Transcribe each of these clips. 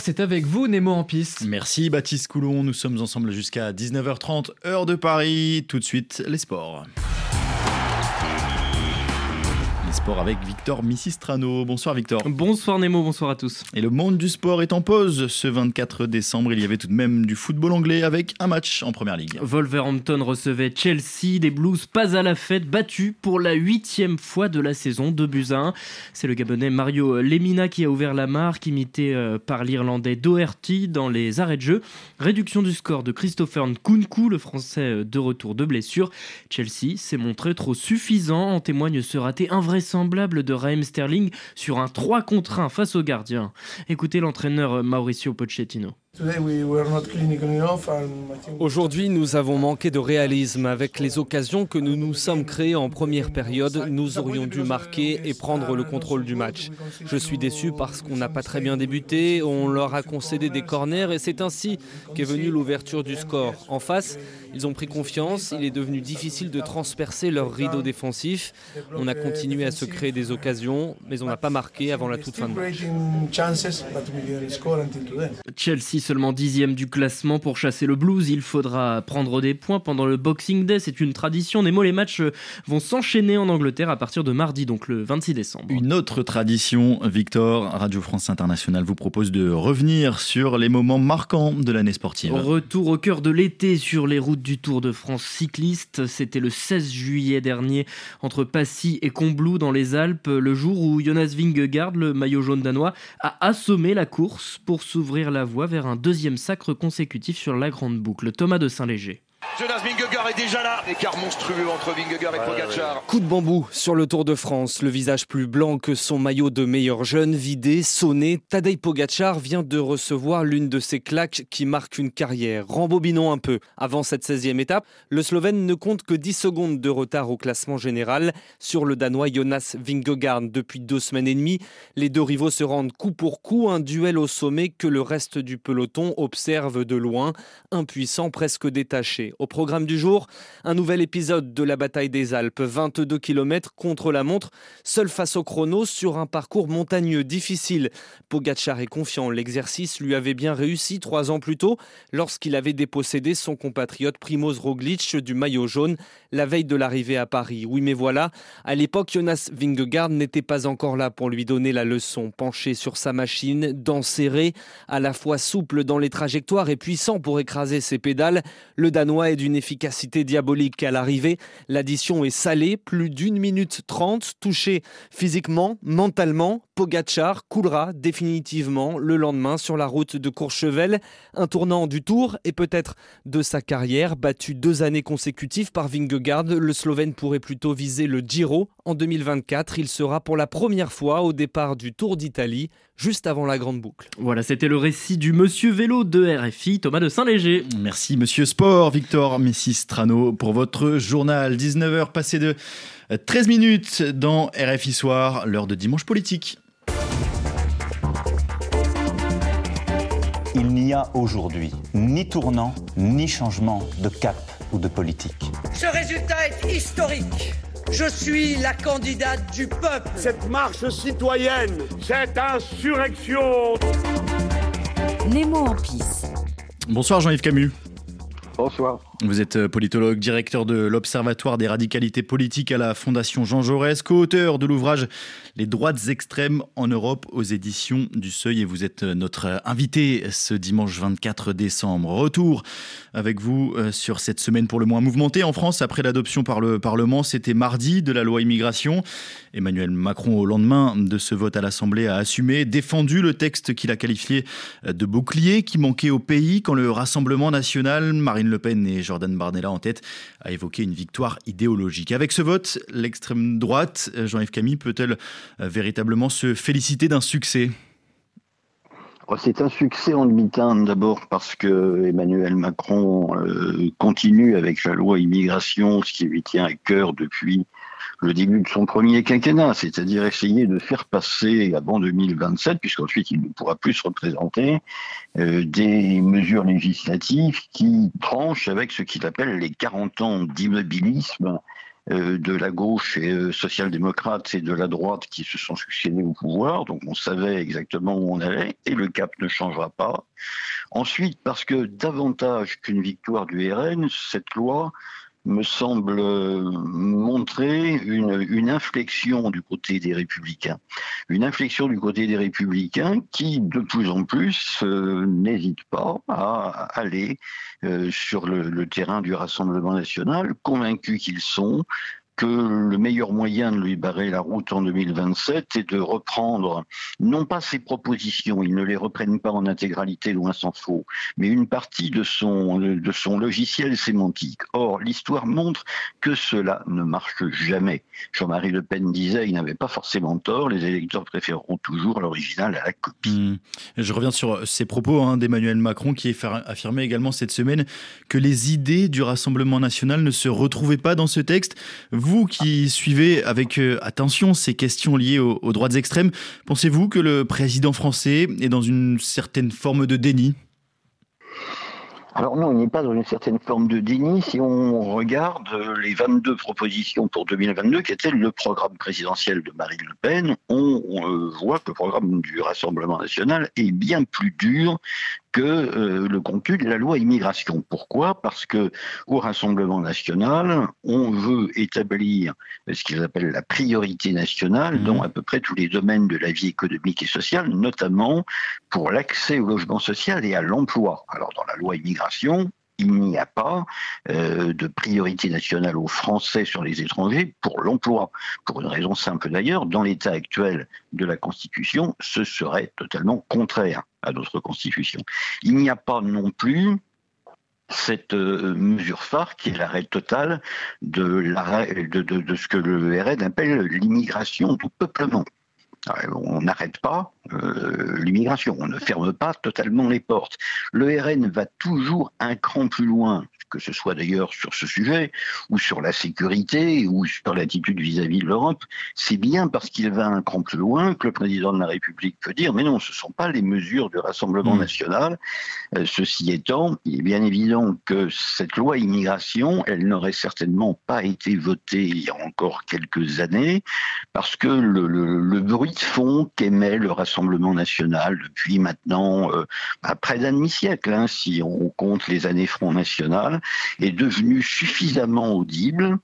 c'est avec vous, Nemo en piste. Merci Baptiste Coulon, nous sommes ensemble jusqu'à 19h30, heure de Paris. Tout de suite, les sports. Sport avec Victor Missistrano. Bonsoir Victor. Bonsoir Nemo, bonsoir à tous. Et le monde du sport est en pause. Ce 24 décembre, il y avait tout de même du football anglais avec un match en première ligue. Wolverhampton recevait Chelsea, des Blues pas à la fête, battus pour la huitième fois de la saison, de buts 1. C'est le Gabonais Mario Lemina qui a ouvert la marque, imité euh, par l'Irlandais Doherty dans les arrêts de jeu. Réduction du score de Christopher Nkunku, le Français euh, de retour de blessure. Chelsea s'est montré trop suffisant, en témoigne ce raté invraisemblable semblable de Raheem Sterling sur un 3 contre 1 face au gardien. Écoutez l'entraîneur Mauricio Pochettino. Aujourd'hui, nous avons manqué de réalisme. Avec les occasions que nous nous sommes créées en première période, nous aurions dû marquer et prendre le contrôle du match. Je suis déçu parce qu'on n'a pas très bien débuté, on leur a concédé des corners et c'est ainsi qu'est venue l'ouverture du score. En face, ils ont pris confiance, il est devenu difficile de transpercer leur rideau défensif. On a continué à se créer des occasions, mais on n'a pas marqué avant la toute fin de match. Chelsea seulement dixième du classement pour chasser le blues. Il faudra prendre des points pendant le Boxing Day. C'est une tradition. Nemo, les matchs vont s'enchaîner en Angleterre à partir de mardi, donc le 26 décembre. Une autre tradition, Victor, Radio France Internationale vous propose de revenir sur les moments marquants de l'année sportive. Retour au cœur de l'été sur les routes du Tour de France cycliste. C'était le 16 juillet dernier entre Passy et Combloux dans les Alpes, le jour où Jonas Vingegaard, le maillot jaune danois, a assommé la course pour s'ouvrir la voie vers un deuxième sacre consécutif sur la grande boucle. Thomas de Saint-Léger. Jonas Vingegaard est déjà là. Écart monstrueux entre Vingegaard et Pogacar. Coup de bambou sur le Tour de France. Le visage plus blanc que son maillot de meilleur jeune, vidé, sonné. Tadej Pogacar vient de recevoir l'une de ces claques qui marquent une carrière. Rembobinons un peu. Avant cette 16e étape, le Slovène ne compte que 10 secondes de retard au classement général sur le Danois Jonas Vingegaard. Depuis deux semaines et demie, les deux rivaux se rendent coup pour coup. Un duel au sommet que le reste du peloton observe de loin, impuissant, presque détaché. Au programme du jour, un nouvel épisode de la bataille des Alpes, 22 km contre la montre, seul face au chrono sur un parcours montagneux difficile. Pogacar est confiant, l'exercice lui avait bien réussi trois ans plus tôt lorsqu'il avait dépossédé son compatriote Primoz Roglic du maillot jaune la veille de l'arrivée à Paris. Oui mais voilà, à l'époque Jonas Vingegaard n'était pas encore là pour lui donner la leçon, penché sur sa machine, dents serrées, à la fois souple dans les trajectoires et puissant pour écraser ses pédales, le Danois d'une efficacité diabolique à l'arrivée. L'addition est salée, plus d'une minute trente, touché physiquement, mentalement. Pogachar coulera définitivement le lendemain sur la route de Courchevel, un tournant du tour et peut-être de sa carrière. Battu deux années consécutives par Vingegaard, le Slovène pourrait plutôt viser le Giro. En 2024, il sera pour la première fois au départ du Tour d'Italie, juste avant la grande boucle. Voilà, c'était le récit du Monsieur Vélo de RFI, Thomas de Saint-Léger. Merci Monsieur Sport, Victor Messis-Trano, pour votre journal. 19h passé de 13 minutes dans RFI Soir, l'heure de dimanche politique. Il n'y a aujourd'hui ni tournant, ni changement de cap ou de politique. Ce résultat est historique. Je suis la candidate du peuple. Cette marche citoyenne, cette insurrection. Nemo en pisse. Bonsoir Jean-Yves Camus. Bonsoir. Vous êtes euh, politologue, directeur de l'Observatoire des radicalités politiques à la Fondation Jean Jaurès, co-auteur de l'ouvrage Les droites extrêmes en Europe aux éditions du Seuil et vous êtes euh, notre invité ce dimanche 24 décembre. Retour avec vous euh, sur cette semaine pour le moins mouvementée en France après l'adoption par le Parlement. C'était mardi de la loi immigration. Emmanuel Macron, au lendemain de ce vote à l'Assemblée, a assumé, défendu le texte qu'il a qualifié de bouclier qui manquait au pays quand le Rassemblement national, Marine le Pen et Jordan Bardella en tête, a évoqué une victoire idéologique. Avec ce vote, l'extrême droite, Jean-Yves Camille, peut-elle euh, véritablement se féliciter d'un succès? Oh, c'est un succès en demi-teinte d'abord parce que Emmanuel Macron euh, continue avec la loi immigration, ce qui lui tient à cœur depuis le début de son premier quinquennat, c'est-à-dire essayer de faire passer avant 2027, puisqu'ensuite il ne pourra plus se représenter, euh, des mesures législatives qui tranchent avec ce qu'il appelle les 40 ans d'immobilisme de la gauche et social-démocrate et de la droite qui se sont succédés au pouvoir. Donc on savait exactement où on allait et le cap ne changera pas. Ensuite, parce que davantage qu'une victoire du RN, cette loi me semble montrer une, inflexion du côté des républicains. Une inflexion du côté des républicains qui, de plus en plus, euh, n'hésitent pas à aller euh, sur le, terrain du Rassemblement national, convaincus qu'ils sont que le meilleur moyen de lui barrer la route en 2027 est de reprendre, non pas ses propositions, ils ne les reprennent pas en intégralité, loin s'en faut, mais une partie de son, de son logiciel sémantique. Or, l'histoire montre que cela ne marche jamais. Jean-Marie Le Pen disait, il n'avait pas forcément tort, les électeurs préféreront toujours l'original à la copie. Mmh. Je reviens sur ces propos hein, d'Emmanuel Macron qui affirmait également cette semaine que les idées du Rassemblement national ne se retrouvaient pas dans ce texte. Qui suivez avec euh, attention ces questions liées aux, aux droites extrêmes, pensez-vous que le président français est dans une certaine forme de déni? Alors non, il n'est pas dans une certaine forme de déni si on regarde les 22 propositions pour 2022 qui étaient le programme présidentiel de Marine Le Pen. On, on voit que le programme du Rassemblement national est bien plus dur que euh, le contenu de la loi immigration. Pourquoi? Parce que au Rassemblement national, on veut établir ce qu'ils appellent la priorité nationale mmh. dans à peu près tous les domaines de la vie économique et sociale, notamment pour l'accès au logement social et à l'emploi. Alors dans la loi immigration, il n'y a pas euh, de priorité nationale aux Français sur les étrangers pour l'emploi. Pour une raison simple d'ailleurs, dans l'état actuel de la Constitution, ce serait totalement contraire à notre Constitution. Il n'y a pas non plus cette euh, mesure phare qui est l'arrêt total de, de, ce que le RN appelle l'immigration du peuplement. On n'arrête pas euh, l'immigration, on ne ferme pas totalement les portes. Le RN va toujours un cran plus loin que ce soit d'ailleurs sur ce sujet, ou sur la sécurité, ou sur l'attitude vis-à-vis de l'Europe, c'est bien parce qu'il va un cran plus loin que le président de la République peut dire, mais non, ce ne sont pas les mesures du Rassemblement mmh. national. Euh, ceci étant, il est bien évident que cette loi immigration, elle n'aurait certainement pas été votée il y a encore quelques années, parce que le, le, le bruit de fond qu'émet le Rassemblement national depuis maintenant euh, bah, près d'un demi-siècle, hein, si on compte les années Front National, est devenu suffisamment audible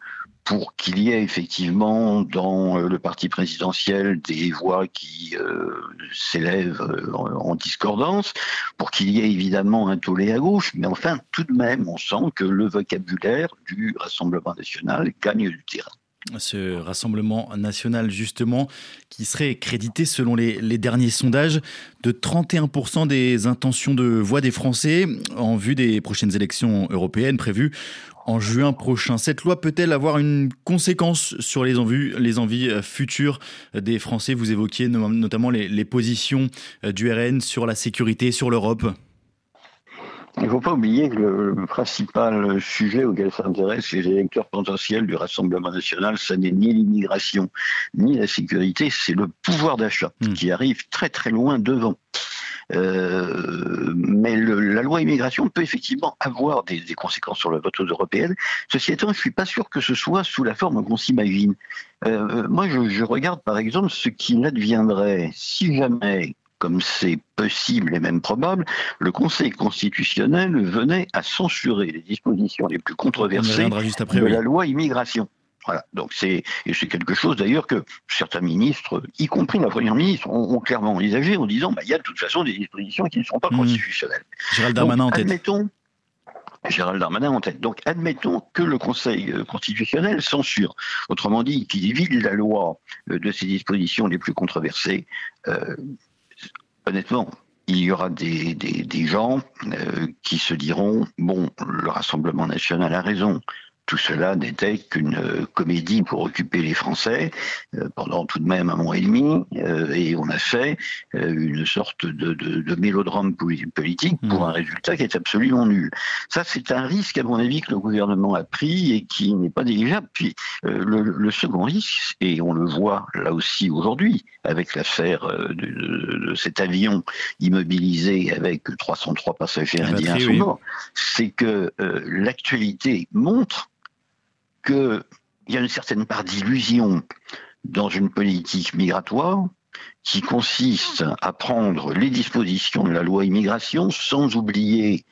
pour qu'il y ait effectivement dans euh, le parti présidentiel des voix qui euh, s'élèvent en discordance, pour qu'il y ait évidemment un tollé à gauche, mais enfin tout de même on sent que le vocabulaire du Rassemblement national gagne du terrain ce Rassemblement national justement qui serait crédité selon les, derniers sondages de 31% des intentions de voix des Français en vue des prochaines élections européennes prévues en juin prochain. Cette loi peut-elle avoir une conséquence sur les envies, envies futures des Français? Vous évoquiez notamment les, les positions du RN sur la sécurité, sur l'Europe. Il ne faut pas oublier que le, principal sujet auquel s'intéressent les électeurs potentiels du Rassemblement national, ce n'est ni l'immigration, ni la sécurité, c'est le pouvoir d'achat mmh. qui arrive très très loin devant. Euh, mais le, la loi immigration peut effectivement avoir des, des, conséquences sur le vote européenne. Ceci étant, je ne suis pas sûr que ce soit sous la forme qu'on s'imagine. Euh, moi, je, je regarde par exemple ce qui adviendrait si jamais comme c'est possible et même probable, le Conseil constitutionnel venait à censurer les dispositions les plus controversées après, de oui. la loi immigration. Voilà. Donc c'est et c'est quelque chose d'ailleurs que certains ministres, y compris la première ministre, ont, ont clairement envisagé en disant bah il y a de toute façon des dispositions qui ne sont pas mmh. constitutionnelles. Gérald Darmanin Donc, en tête. Admettons, Gérald Darmanin en tête. Donc admettons que le Conseil euh, constitutionnel censure, autrement dit, qu'il évite la loi euh, de ces dispositions les plus controversées. Euh, honnêtement, il y aura des, gens euh, qui se diront bon, le Rassemblement national a raison. Tout cela n'était qu'une euh, comédie pour occuper les Français euh, pendant tout de même un mois et demi, euh, et on a fait une sorte de, de, de mélodrame politique pour mmh. un résultat qui est absolument nul. Ça, c'est un risque, à mon avis, que le gouvernement a pris et qui n'est pas négligeable. Puis le, le, second risque, et on le voit là aussi aujourd'hui avec l'affaire de, cet avion immobilisé avec 303 passagers indiens sous mort, c'est que l'actualité montre que il y a une certaine part d'illusion dans une politique migratoire qui consiste à prendre les dispositions de la loi immigration sans oublier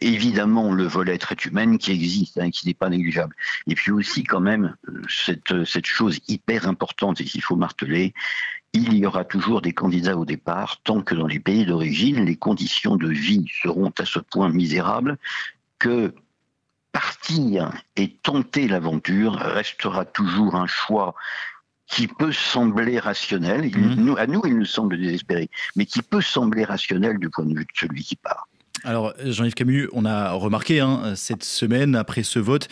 évidemment le volet traite humaine qui existe, hein, qui n'est pas négligeable. Et puis aussi quand même cette chose hyper importante et qu'il faut marteler, il y aura toujours des candidats au départ tant que dans les pays d'origine, les conditions de vie seront à ce point misérables que partir et tenter l'aventure restera toujours un choix qui peut sembler rationnel, mmh. à nous il nous semble désespéré, mais qui peut sembler rationnel du point de vue de celui qui part. Alors, Jean-Yves Camus, on a remarqué hein, cette semaine, après ce vote,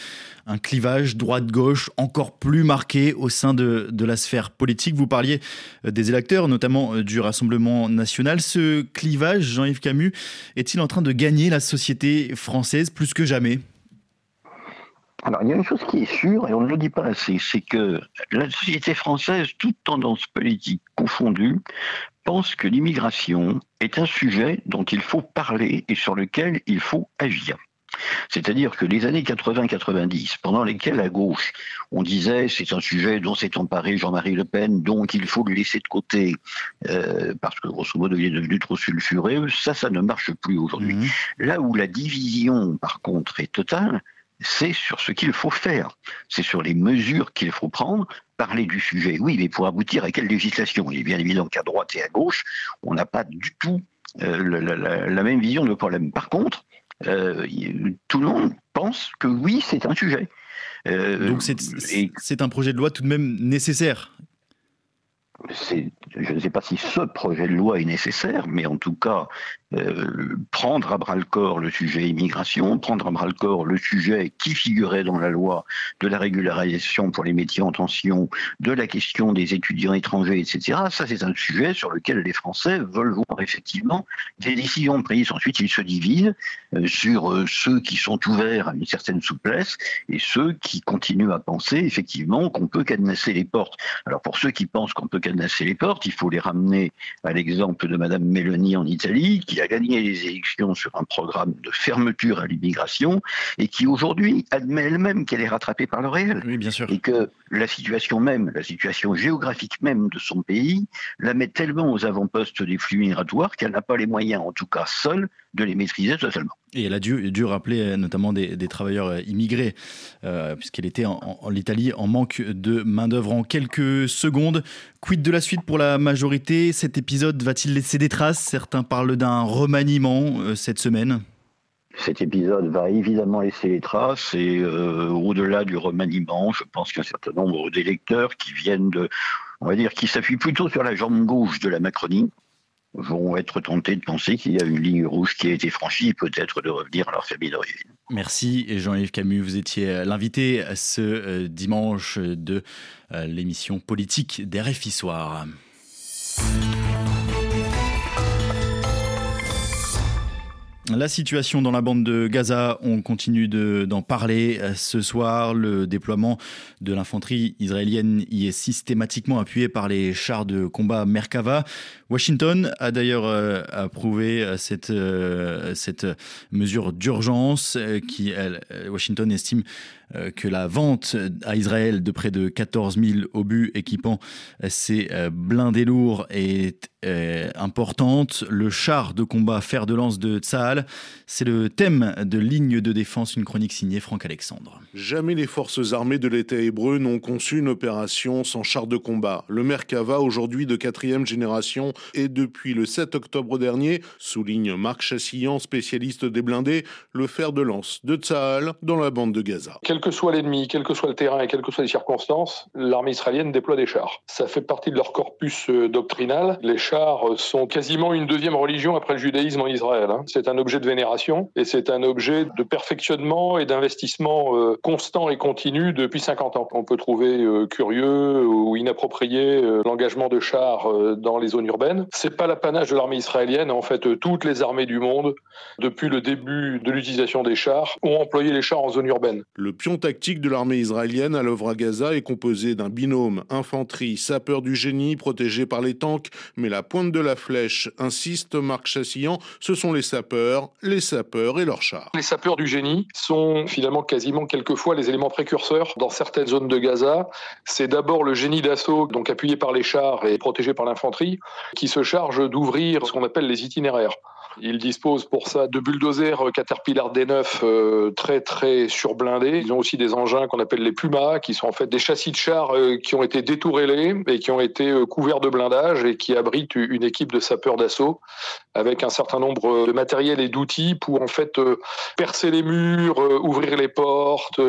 un clivage droite-gauche encore plus marqué au sein de, de, la sphère politique. Vous parliez euh, des électeurs, notamment euh, du Rassemblement national. Ce clivage, Jean-Yves Camus, est-il en train de gagner la société française plus que jamais? Alors, il y a une chose qui est sûre, et on ne le dit pas assez, c'est que la société française, toute tendance politique confondue, pense que l'immigration est un sujet dont il faut parler et sur lequel il faut agir. C'est-à-dire que les années 80-90, pendant lesquelles à gauche, on disait c'est un sujet dont s'est emparé Jean-Marie Le Pen, donc il faut le laisser de côté euh, parce que grosso modo il est devenu trop sulfuré, ça, ça ne marche plus aujourd'hui. Mmh. Là où la division, par contre, est totale, c'est sur ce qu'il faut faire, c'est sur les mesures qu'il faut prendre, parler du sujet, oui, mais pour aboutir à quelle législation? Il est bien évident qu'à droite et à gauche, on n'a pas du tout euh, la, la, même vision de problème. Par contre, euh, tout le monde pense que oui, c'est un sujet. Euh, Donc c'est un projet de loi tout de même nécessaire je ne sais pas si ce projet de loi est nécessaire, mais en tout cas, euh, prendre à bras le corps le sujet immigration, prendre à bras le corps le sujet qui figurait dans la loi de la régularisation pour les métiers en tension, de la question des étudiants étrangers, etc. Ça, c'est un sujet sur lequel les Français veulent voir effectivement des décisions prises. Ensuite, ils se divisent euh, sur euh, ceux qui sont ouverts à une certaine souplesse et ceux qui continuent à penser effectivement qu'on peut cadenasser les portes. Alors pour ceux qui pensent qu'on peut cadenasser les portes, il faut les ramener à l'exemple de Madame Meloni en Italie, qui a gagné les élections sur un programme de fermeture à l'immigration et qui aujourd'hui admet elle-même qu'elle est rattrapée par le réel. Oui, bien sûr. Et que la situation même, la situation géographique même de son pays, la met tellement aux avant-postes des flux migratoires qu'elle n'a pas les moyens, en tout cas seule, de les maîtriser totalement. Et elle a dû, dû rappeler euh, notamment des, travailleurs euh, immigrés, euh, puisqu'elle était en, en, Italie en manque de main-d'œuvre. En quelques secondes, quid de la suite pour la majorité? Cet épisode va-t-il laisser des traces? Certains parlent d'un remaniement cette semaine. Cet épisode va évidemment laisser les traces et au-delà du remaniement, je pense qu'un certain nombre d'électeurs qui viennent de, on va dire, qui s'appuient plutôt sur la jambe gauche de la Macronie, vont être tentés de penser qu'il y a une ligne rouge qui a été franchie peut-être de revenir à leur famille d'origine. Merci Jean-Yves Camus, vous étiez l'invité ce euh, dimanche de euh, l'émission politique d'RFI Soir. La situation dans la bande de Gaza, on continue d'en parler euh, ce soir. Le déploiement de l'infanterie israélienne y est systématiquement appuyé par les chars de combat Merkava. Washington a d'ailleurs euh, approuvé euh, cette, mesure d'urgence qui, Washington estime que la vente à Israël de près de 14 000 obus équipant ces blindés lourds est importante. Le char de combat fer de lance de Tsahal, c'est le thème de Ligne de défense, une chronique signée Franck Alexandre. Jamais les forces armées de l'État hébreu n'ont conçu une opération sans char de combat. Le Merkava, aujourd'hui de quatrième génération, et depuis le 7 octobre dernier, souligne Marc Chassillan, spécialiste des blindés, le fer de lance de Tsahal dans la bande de Gaza. Que soit l'ennemi, quel que soit le terrain et quelles que soient les circonstances, l'armée israélienne déploie des chars. Ça fait partie de leur corpus euh, doctrinal. Les chars sont quasiment une deuxième religion après le judaïsme en Israël. Hein. C'est un objet de vénération et c'est un objet de perfectionnement et d'investissement euh, constant et continu depuis 50 ans. On peut trouver euh, curieux ou inapproprié euh, l'engagement de chars dans les zones urbaines urbaine. C'est pas l'apanage de l'armée israélienne. En fait, toutes les armées du monde, depuis le début de l'utilisation des chars, ont employé les chars en zone urbaine. Tactique de l'armée israélienne à l'œuvre à Gaza est composé d'un binôme infanterie sapeur du génie protégé par les tanks, mais la pointe de la flèche, insiste Marc Chassillan, ce sont les sapeurs, les sapeurs et leurs chars. Les sapeurs du génie sont finalement quasiment quelquefois les éléments précurseurs dans certaines zones de Gaza. C'est d'abord le génie d'assaut, donc appuyé par les chars et protégé par l'infanterie, qui se charge d'ouvrir ce qu'on appelle les itinéraires. Ils disposent pour ça de bulldozers Caterpillar D9 euh, très très surblindés. Ils ont aussi des engins qu'on appelle les Pumas, qui sont en fait des châssis de chars euh, qui ont été détourélés et qui ont été euh, couverts de blindage et qui abritent une équipe de sapeurs d'assaut avec un certain nombre de matériel et d'outils pour en fait percer les murs, ouvrir les portes,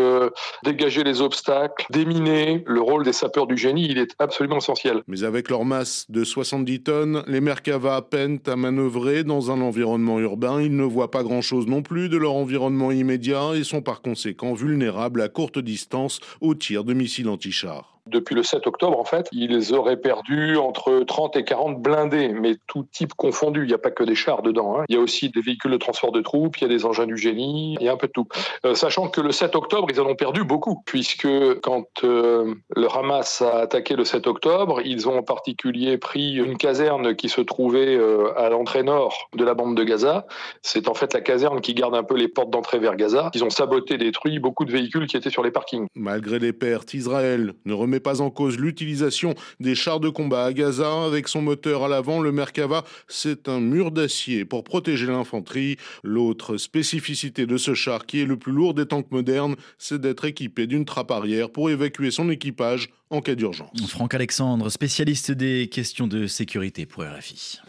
dégager les obstacles, déminer. Le rôle des sapeurs du génie, il est absolument essentiel. Mais avec leur masse de 70 tonnes, les Merkava peinent à manœuvrer dans un environnement urbain. Ils ne voient pas grand-chose non plus de leur environnement immédiat et sont par conséquent vulnérables à courte distance aux tirs de missiles anti-chars. Depuis le 7 octobre, en fait, ils auraient perdu entre 30 et 40 blindés, mais tout type confondu. Il n'y a pas que des chars dedans. Hein. Il y a aussi des véhicules de transport de troupes, il y a des engins du génie, il y a un peu de tout. Euh, sachant que le 7 octobre, ils en ont perdu beaucoup, puisque quand euh, le Hamas a attaqué le 7 octobre, ils ont en particulier pris une caserne qui se trouvait euh, à l'entrée nord de la bande de Gaza. C'est en fait la caserne qui garde un peu les portes d'entrée vers Gaza. Ils ont saboté, détruit beaucoup de véhicules qui étaient sur les parkings. Malgré les pertes, Israël ne remet pas en cause l'utilisation des chars de combat à Gaza. Avec son moteur à l'avant, le Merkava, c'est un mur d'acier pour protéger l'infanterie. L'autre spécificité de ce char, qui est le plus lourd des tanks modernes, c'est d'être équipé d'une trappe arrière pour évacuer son équipage en cas d'urgence. Franck Alexandre, spécialiste des questions de sécurité pour RFI.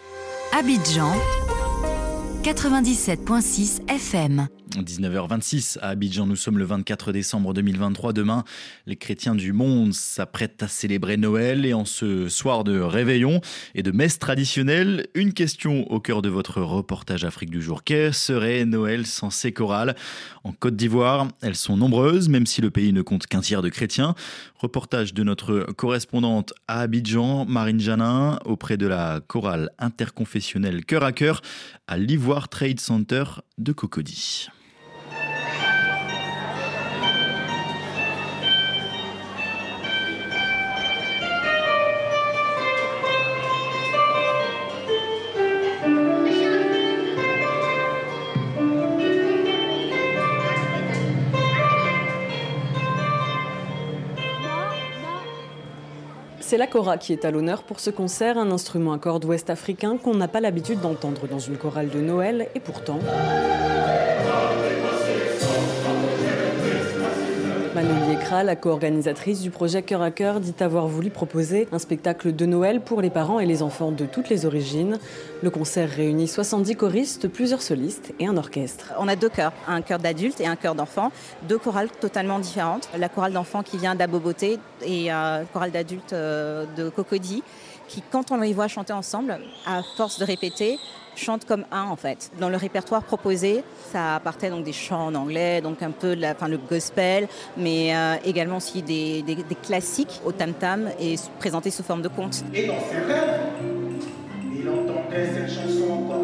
Abidjan 97.6 FM. 19h26 à Abidjan, nous sommes le 24 décembre 2023. Demain, les chrétiens du monde s'apprêtent à célébrer Noël et en ce soir de réveillon et de messe traditionnelle, une question au cœur de votre reportage Afrique du jour. Qu'est serait Noël sans ces chorales? En Côte d'Ivoire, elles sont nombreuses, même si le pays ne compte qu'un tiers de chrétiens. Reportage de notre correspondante à Abidjan, Marine Janin, auprès de la chorale interconfessionnelle Cœur à Cœur à l'Ivoire Trade Center de Cocody. C'est la kora qui est à l'honneur pour ce concert, un instrument à cordes ouest africain qu'on n'a pas l'habitude d'entendre dans une chorale de Noël, et pourtant... Manon Liekra, la co-organisatrice du projet Cœur à Cœur, dit avoir voulu proposer un spectacle de Noël pour les parents et les enfants de toutes les origines. Le concert réunit 70 choristes, plusieurs solistes et un orchestre. On a deux chœurs, un chœur d'adultes et un chœur d'enfants, deux chorales totalement différentes. La chorale d'enfants qui vient d'Aboboté et la chorale d'adultes euh, de Cocody qui, quand on les voit chanter ensemble, à force de répéter, chantent comme un en fait. Dans le répertoire proposé, ça partait donc des chants en anglais, donc un peu la, le gospel, mais euh, également aussi des, des, des, classiques au tam-tam et présentés sous forme de contes. Et dans ses rêves, il entendait cette chanson encore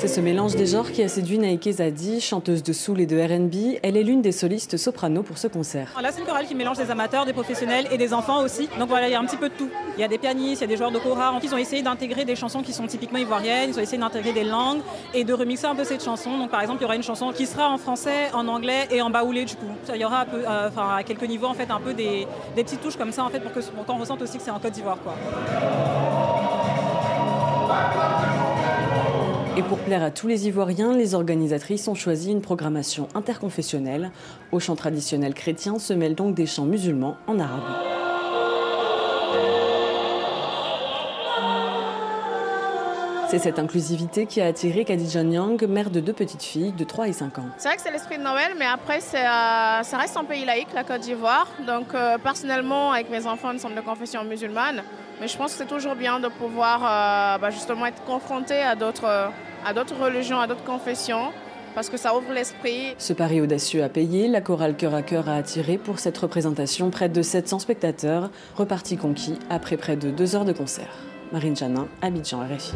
c'est ce mélange des genres qui a séduit Naïke Zadi, chanteuse de soul et de R&B. Elle est l'une des solistes soprano pour ce concert. Là, c'est une chorale qui mélange des amateurs, des professionnels et des enfants aussi. Donc voilà, il y a un petit peu de tout. Il y a des pianistes, il y a des joueurs de kora. Ils ont essayé d'intégrer des chansons qui sont typiquement ivoiriennes. Ils ont essayé d'intégrer des langues et de remixer un peu cette chanson. Donc par exemple, il y aura une chanson qui sera en français, en anglais et en baoulé du coup. Il y aura euh, à quelques niveaux en fait un peu des, petites touches comme ça en fait pour que qu'on ressente aussi que c'est en Côte d'Ivoire. Et pour plaire à tous les Ivoiriens, les organisatrices ont choisi une programmation interconfessionnelle. Au chant traditionnel chrétien se mêlent donc des chants musulmans en arabe. C'est cette inclusivité qui a attiré Khadija Nyang, mère de deux petites filles de 3 et 5 ans. C'est vrai que c'est l'esprit de Noël, mais après, euh, ça reste un pays laïque, la Côte d'Ivoire. Donc, euh, personnellement, avec mes enfants, nous sommes de confession musulmane. Mais je pense que c'est toujours bien de pouvoir euh, bah, justement être confronté à d'autres, à d'autres religions, à d'autres confessions parce que ça ouvre l'esprit. Ce pari audacieux a payé. La chorale Cœur à Cœur a attiré pour cette représentation près de 700 spectateurs, repartis conquis après près de deux heures de concert. Marine Janin, Abidjan, RFI.